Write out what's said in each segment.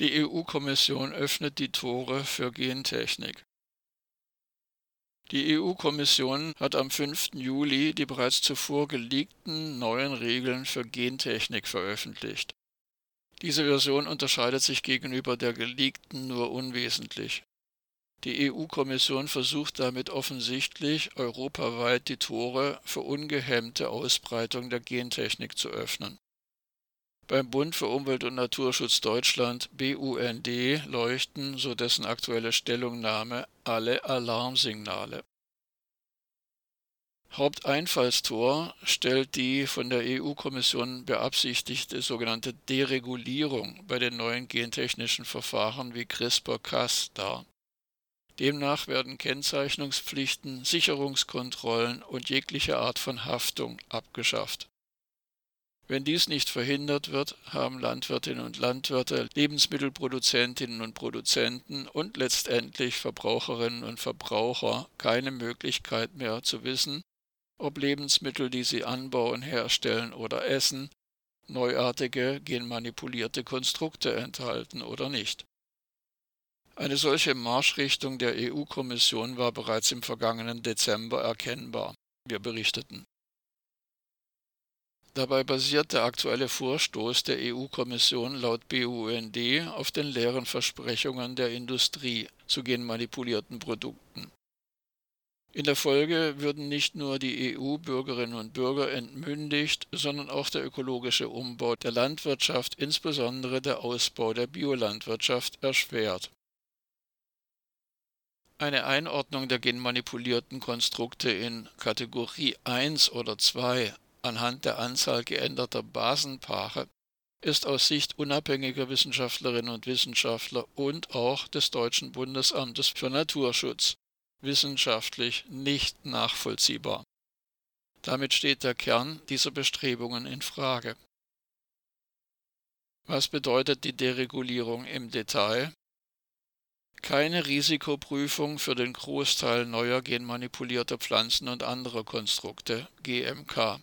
Die EU-Kommission öffnet die Tore für Gentechnik. Die EU-Kommission hat am 5. Juli die bereits zuvor geleakten neuen Regeln für Gentechnik veröffentlicht. Diese Version unterscheidet sich gegenüber der geleakten nur unwesentlich. Die EU-Kommission versucht damit offensichtlich europaweit die Tore für ungehemmte Ausbreitung der Gentechnik zu öffnen. Beim Bund für Umwelt und Naturschutz Deutschland BUND leuchten, so dessen aktuelle Stellungnahme, alle Alarmsignale. Haupteinfallstor stellt die von der EU-Kommission beabsichtigte sogenannte Deregulierung bei den neuen gentechnischen Verfahren wie CRISPR-Cas dar. Demnach werden Kennzeichnungspflichten, Sicherungskontrollen und jegliche Art von Haftung abgeschafft. Wenn dies nicht verhindert wird, haben Landwirtinnen und Landwirte, Lebensmittelproduzentinnen und Produzenten und letztendlich Verbraucherinnen und Verbraucher keine Möglichkeit mehr zu wissen, ob Lebensmittel, die sie anbauen, herstellen oder essen, neuartige genmanipulierte Konstrukte enthalten oder nicht. Eine solche Marschrichtung der EU-Kommission war bereits im vergangenen Dezember erkennbar, wir berichteten. Dabei basiert der aktuelle Vorstoß der EU-Kommission laut BUND auf den leeren Versprechungen der Industrie zu genmanipulierten Produkten. In der Folge würden nicht nur die EU-Bürgerinnen und Bürger entmündigt, sondern auch der ökologische Umbau der Landwirtschaft, insbesondere der Ausbau der Biolandwirtschaft, erschwert. Eine Einordnung der genmanipulierten Konstrukte in Kategorie 1 oder 2 anhand der Anzahl geänderter Basenpaare ist aus Sicht unabhängiger Wissenschaftlerinnen und Wissenschaftler und auch des Deutschen Bundesamtes für Naturschutz wissenschaftlich nicht nachvollziehbar. Damit steht der Kern dieser Bestrebungen in Frage. Was bedeutet die Deregulierung im Detail? keine Risikoprüfung für den Großteil neuer genmanipulierter Pflanzen und anderer Konstrukte (GMK).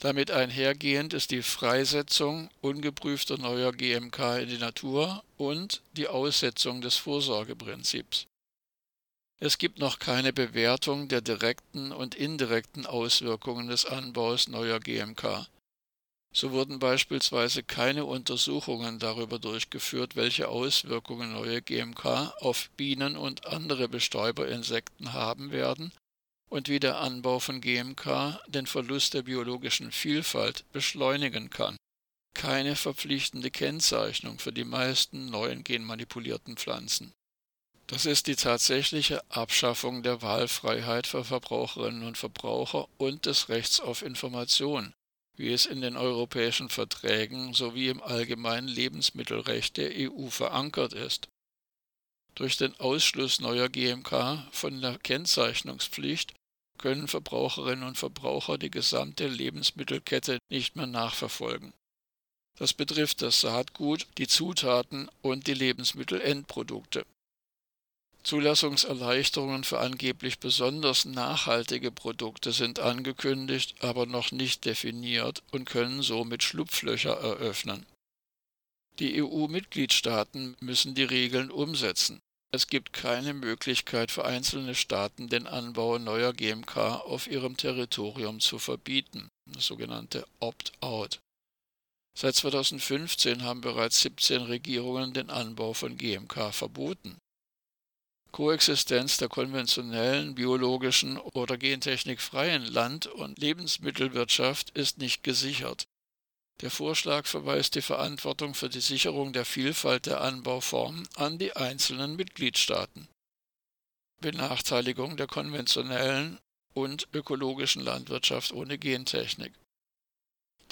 Damit einhergehend ist die Freisetzung ungeprüfter neuer GMK in die Natur und die Aussetzung des Vorsorgeprinzips. Es gibt noch keine Bewertung der direkten und indirekten Auswirkungen des Anbaus neuer GMK so wurden beispielsweise keine Untersuchungen darüber durchgeführt, welche Auswirkungen neue GMK auf Bienen und andere Bestäuberinsekten haben werden und wie der Anbau von GMK den Verlust der biologischen Vielfalt beschleunigen kann. Keine verpflichtende Kennzeichnung für die meisten neuen genmanipulierten Pflanzen. Das ist die tatsächliche Abschaffung der Wahlfreiheit für Verbraucherinnen und Verbraucher und des Rechts auf Information, wie es in den europäischen Verträgen sowie im allgemeinen Lebensmittelrecht der EU verankert ist. Durch den Ausschluss neuer GMK von der Kennzeichnungspflicht können Verbraucherinnen und Verbraucher die gesamte Lebensmittelkette nicht mehr nachverfolgen. Das betrifft das Saatgut, die Zutaten und die Lebensmittelendprodukte. Zulassungserleichterungen für angeblich besonders nachhaltige Produkte sind angekündigt, aber noch nicht definiert und können somit Schlupflöcher eröffnen. Die EU-Mitgliedstaaten müssen die Regeln umsetzen. Es gibt keine Möglichkeit für einzelne Staaten, den Anbau neuer GMK auf ihrem Territorium zu verbieten, das sogenannte Opt-out. Seit 2015 haben bereits 17 Regierungen den Anbau von GMK verboten. Koexistenz der konventionellen, biologischen oder gentechnikfreien Land- und Lebensmittelwirtschaft ist nicht gesichert. Der Vorschlag verweist die Verantwortung für die Sicherung der Vielfalt der Anbauformen an die einzelnen Mitgliedstaaten. Benachteiligung der konventionellen und ökologischen Landwirtschaft ohne Gentechnik.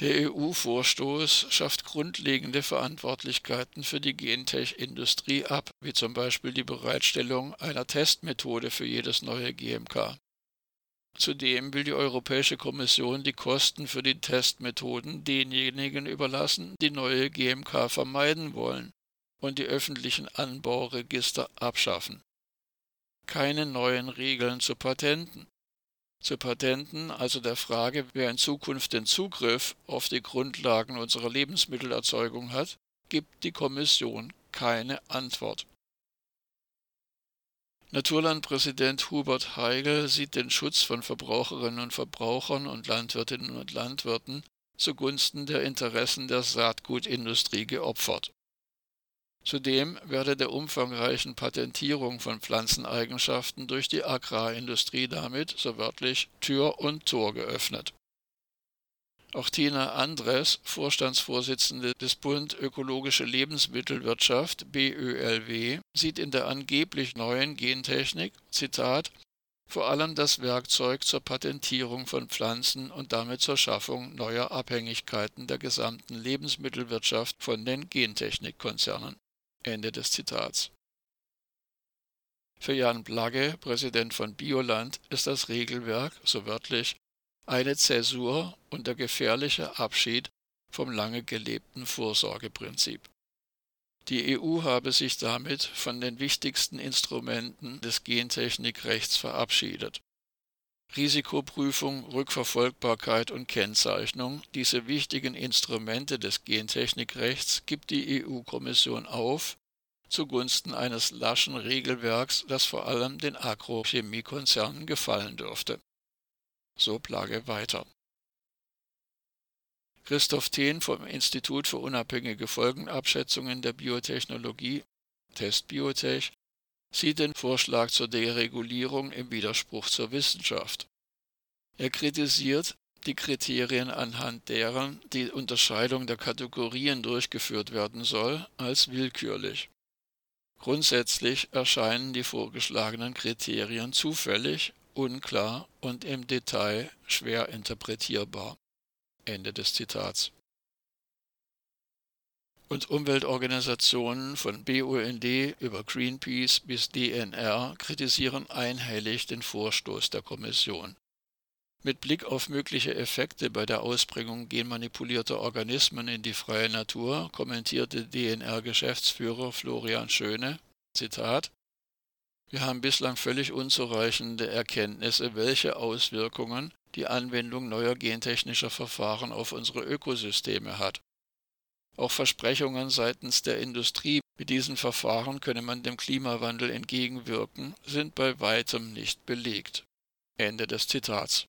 Der EU-Vorstoß schafft grundlegende Verantwortlichkeiten für die Gentech-Industrie ab, wie zum Beispiel die Bereitstellung einer Testmethode für jedes neue GMK. Zudem will die Europäische Kommission die Kosten für die Testmethoden denjenigen überlassen, die neue GMK vermeiden wollen und die öffentlichen Anbauregister abschaffen. Keine neuen Regeln zu Patenten zu Patenten, also der Frage, wer in Zukunft den Zugriff auf die Grundlagen unserer Lebensmittelerzeugung hat, gibt die Kommission keine Antwort. Naturlandpräsident Hubert Heigl sieht den Schutz von Verbraucherinnen und Verbrauchern und Landwirtinnen und Landwirten zugunsten der Interessen der Saatgutindustrie geopfert. Zudem werde der umfangreichen Patentierung von Pflanzeneigenschaften durch die Agrarindustrie damit, so wörtlich, Tür und Tor geöffnet. Auch Tina Andres, Vorstandsvorsitzende des Bund Ökologische Lebensmittelwirtschaft BÖLW, sieht in der angeblich neuen Gentechnik, Zitat, vor allem das Werkzeug zur Patentierung von Pflanzen und damit zur Schaffung neuer Abhängigkeiten der gesamten Lebensmittelwirtschaft von den Gentechnikkonzernen. Ende des Zitats. Für Jan Blagge, Präsident von Bioland, ist das Regelwerk, so wörtlich, eine Zäsur und der gefährliche Abschied vom lange gelebten Vorsorgeprinzip. Die EU habe sich damit von den wichtigsten Instrumenten des Gentechnikrechts verabschiedet. Risikoprüfung, Rückverfolgbarkeit und Kennzeichnung, diese wichtigen Instrumente des Gentechnikrechts gibt die EU-Kommission auf zugunsten eines laschen Regelwerks, das vor allem den Agrochemiekonzernen gefallen dürfte so Plage weiter. Christoph Thehn vom Institut für unabhängige Folgenabschätzungen der Biotechnologie, Testbiotech, sieht den Vorschlag zur Deregulierung im Widerspruch zur Wissenschaft. Er kritisiert die Kriterien, anhand deren die Unterscheidung der Kategorien durchgeführt werden soll, als willkürlich. Grundsätzlich erscheinen die vorgeschlagenen Kriterien zufällig unklar und im Detail schwer interpretierbar. Ende des Zitats. Und Umweltorganisationen von BUND über Greenpeace bis DNR kritisieren einhellig den Vorstoß der Kommission. Mit Blick auf mögliche Effekte bei der Ausbringung genmanipulierter Organismen in die freie Natur kommentierte DNR-Geschäftsführer Florian Schöne, Zitat, wir haben bislang völlig unzureichende Erkenntnisse, welche Auswirkungen die Anwendung neuer gentechnischer Verfahren auf unsere Ökosysteme hat. Auch Versprechungen seitens der Industrie, mit diesen Verfahren könne man dem Klimawandel entgegenwirken, sind bei weitem nicht belegt. Ende des Zitats